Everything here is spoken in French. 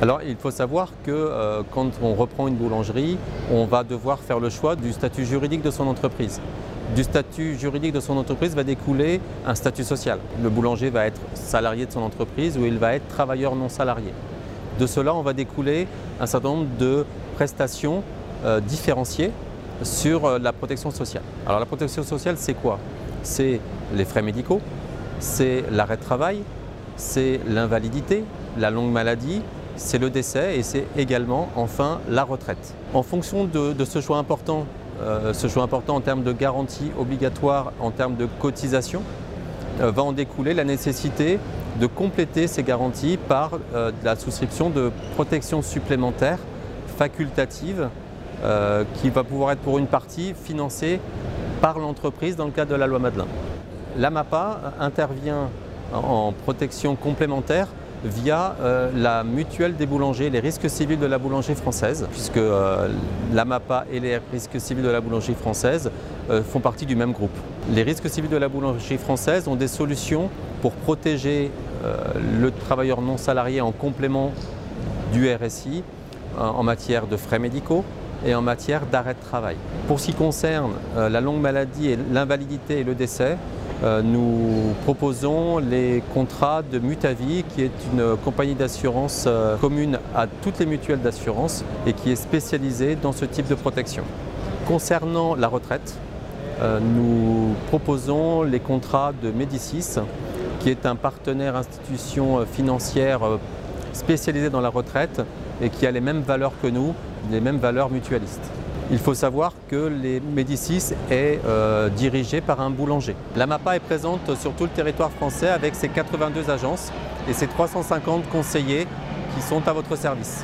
Alors il faut savoir que euh, quand on reprend une boulangerie, on va devoir faire le choix du statut juridique de son entreprise. Du statut juridique de son entreprise va découler un statut social. Le boulanger va être salarié de son entreprise ou il va être travailleur non salarié. De cela, on va découler un certain nombre de prestations euh, différenciées sur euh, la protection sociale. Alors la protection sociale, c'est quoi? C'est les frais médicaux, c'est l'arrêt de travail, c'est l'invalidité, la longue maladie, c'est le décès et c'est également enfin la retraite. En fonction de, ce choix important, euh, ce choix important en termes de garantie obligatoire, en termes de cotisation, euh, va en découler la nécessité de compléter ces garanties par euh, la souscription de protections supplémentaires facultatives qui va pouvoir être pour une partie financée par l'entreprise dans le cadre de la loi Madelin. L'AMAPA intervient en protection complémentaire via euh, la mutuelle des boulangers, les risques civils de la boulangerie française, puisque euh, l'AMAPA et les risques civils de la boulangerie française euh, font partie du même groupe. Les risques civils de la boulangerie française ont des solutions pour protéger le travailleur non salarié en complément du RSI en matière de frais médicaux, et en matière d'arrêt de travail. Pour ce qui concerne la longue maladie l'invalidité et le décès, euh, nous proposons les contrats de Mutavie, qui est une compagnie d'assurance euh, commune à toutes les mutuelles d'assurance et qui est spécialisée dans ce type de protection. Concernant la retraite, euh, nous proposons les contrats de Médicis, qui est un partenaire institution financière spécialisée dans la retraite et qui a les mêmes valeurs que nous, les mêmes valeurs mutualistes. Il faut savoir que les Médicis est euh, dirigé par un boulanger. La MAPA est présente sur tout le territoire français avec ses 82 agences et ses 350 conseillers qui sont à votre service.